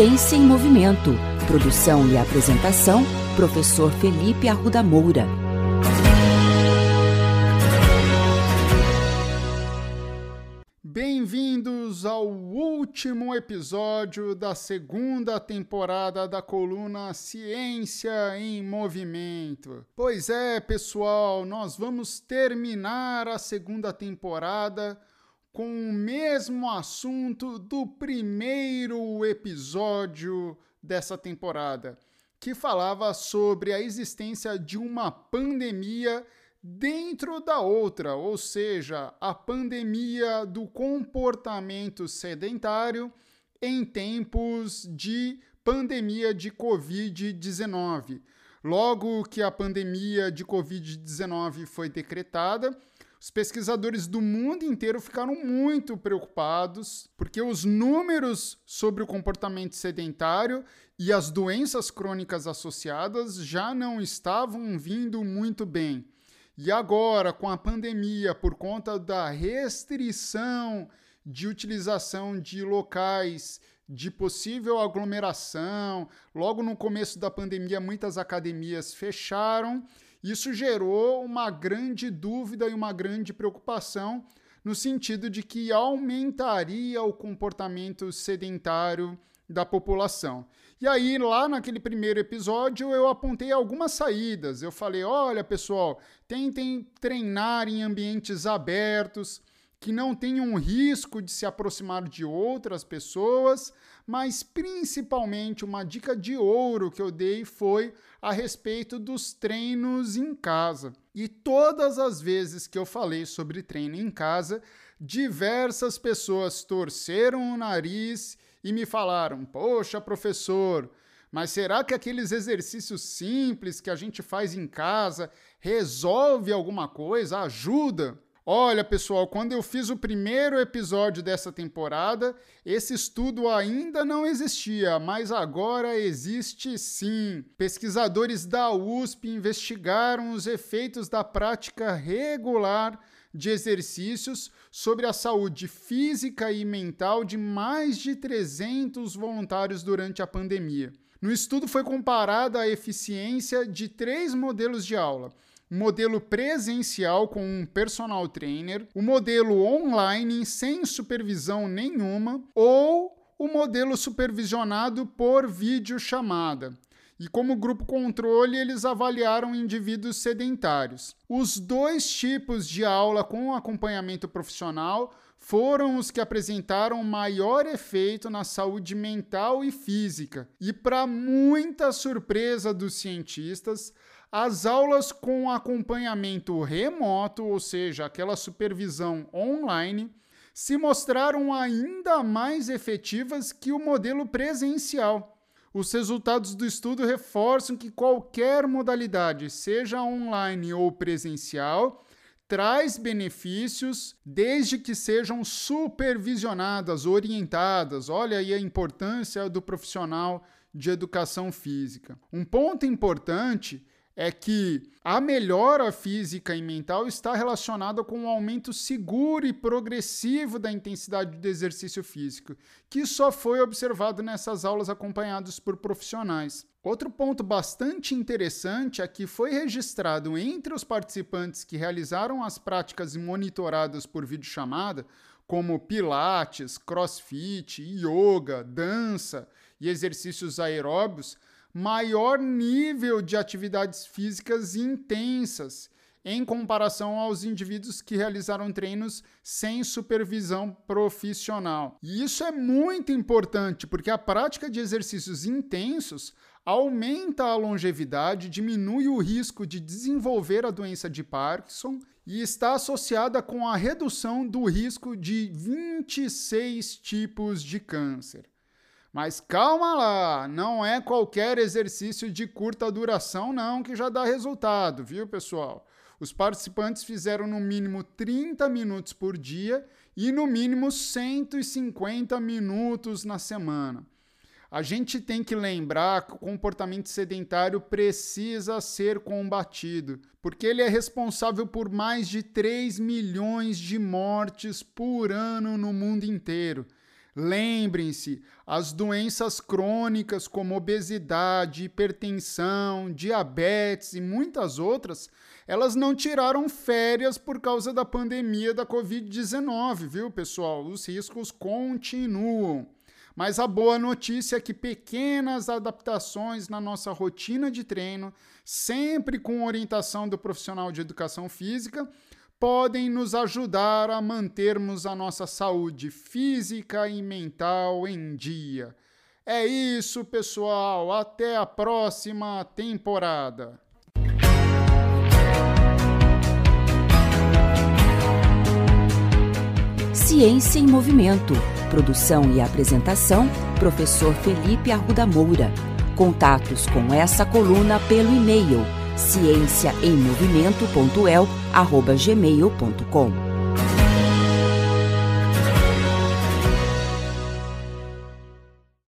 Ciência em Movimento. Produção e apresentação, professor Felipe Arruda Moura. Bem-vindos ao último episódio da segunda temporada da coluna Ciência em Movimento. Pois é, pessoal, nós vamos terminar a segunda temporada com o mesmo assunto do primeiro episódio dessa temporada, que falava sobre a existência de uma pandemia dentro da outra, ou seja, a pandemia do comportamento sedentário em tempos de pandemia de Covid-19. Logo que a pandemia de Covid-19 foi decretada, os pesquisadores do mundo inteiro ficaram muito preocupados, porque os números sobre o comportamento sedentário e as doenças crônicas associadas já não estavam vindo muito bem. E agora, com a pandemia, por conta da restrição de utilização de locais de possível aglomeração, logo no começo da pandemia, muitas academias fecharam. Isso gerou uma grande dúvida e uma grande preocupação no sentido de que aumentaria o comportamento sedentário da população. E aí, lá naquele primeiro episódio, eu apontei algumas saídas. Eu falei: olha, pessoal, tentem treinar em ambientes abertos, que não tenham risco de se aproximar de outras pessoas, mas principalmente uma dica de ouro que eu dei foi a respeito dos treinos em casa. E todas as vezes que eu falei sobre treino em casa, diversas pessoas torceram o nariz e me falaram: Poxa, professor, mas será que aqueles exercícios simples que a gente faz em casa resolve alguma coisa, ajuda? Olha, pessoal, quando eu fiz o primeiro episódio dessa temporada, esse estudo ainda não existia, mas agora existe sim. Pesquisadores da USP investigaram os efeitos da prática regular de exercícios sobre a saúde física e mental de mais de 300 voluntários durante a pandemia. No estudo foi comparada a eficiência de três modelos de aula: o modelo presencial com um personal trainer, o modelo online sem supervisão nenhuma ou o modelo supervisionado por videochamada e como grupo controle eles avaliaram indivíduos sedentários. Os dois tipos de aula com acompanhamento profissional foram os que apresentaram maior efeito na saúde mental e física. E para muita surpresa dos cientistas, as aulas com acompanhamento remoto, ou seja, aquela supervisão online, se mostraram ainda mais efetivas que o modelo presencial. Os resultados do estudo reforçam que qualquer modalidade, seja online ou presencial, traz benefícios desde que sejam supervisionadas, orientadas. Olha aí a importância do profissional de educação física. Um ponto importante é que a melhora física e mental está relacionada com um aumento seguro e progressivo da intensidade do exercício físico, que só foi observado nessas aulas acompanhadas por profissionais. Outro ponto bastante interessante é que foi registrado entre os participantes que realizaram as práticas monitoradas por videochamada, como pilates, crossfit, yoga, dança e exercícios aeróbios, maior nível de atividades físicas intensas em comparação aos indivíduos que realizaram treinos sem supervisão profissional. E isso é muito importante porque a prática de exercícios intensos aumenta a longevidade, diminui o risco de desenvolver a doença de Parkinson e está associada com a redução do risco de 26 tipos de câncer. Mas calma lá, não é qualquer exercício de curta duração não que já dá resultado, viu, pessoal? Os participantes fizeram no mínimo 30 minutos por dia e no mínimo 150 minutos na semana. A gente tem que lembrar que o comportamento sedentário precisa ser combatido, porque ele é responsável por mais de 3 milhões de mortes por ano no mundo inteiro Lembrem-se, as doenças crônicas como obesidade, hipertensão, diabetes e muitas outras, elas não tiraram férias por causa da pandemia da Covid-19, viu, pessoal? Os riscos continuam. Mas a boa notícia é que pequenas adaptações na nossa rotina de treino, sempre com orientação do profissional de educação física, podem nos ajudar a mantermos a nossa saúde física e mental em dia. É isso, pessoal. Até a próxima temporada. Ciência em Movimento. Produção e apresentação: Professor Felipe Arruda Moura. Contatos com essa coluna pelo e-mail ciênciaemmovimento.el@gmail.com.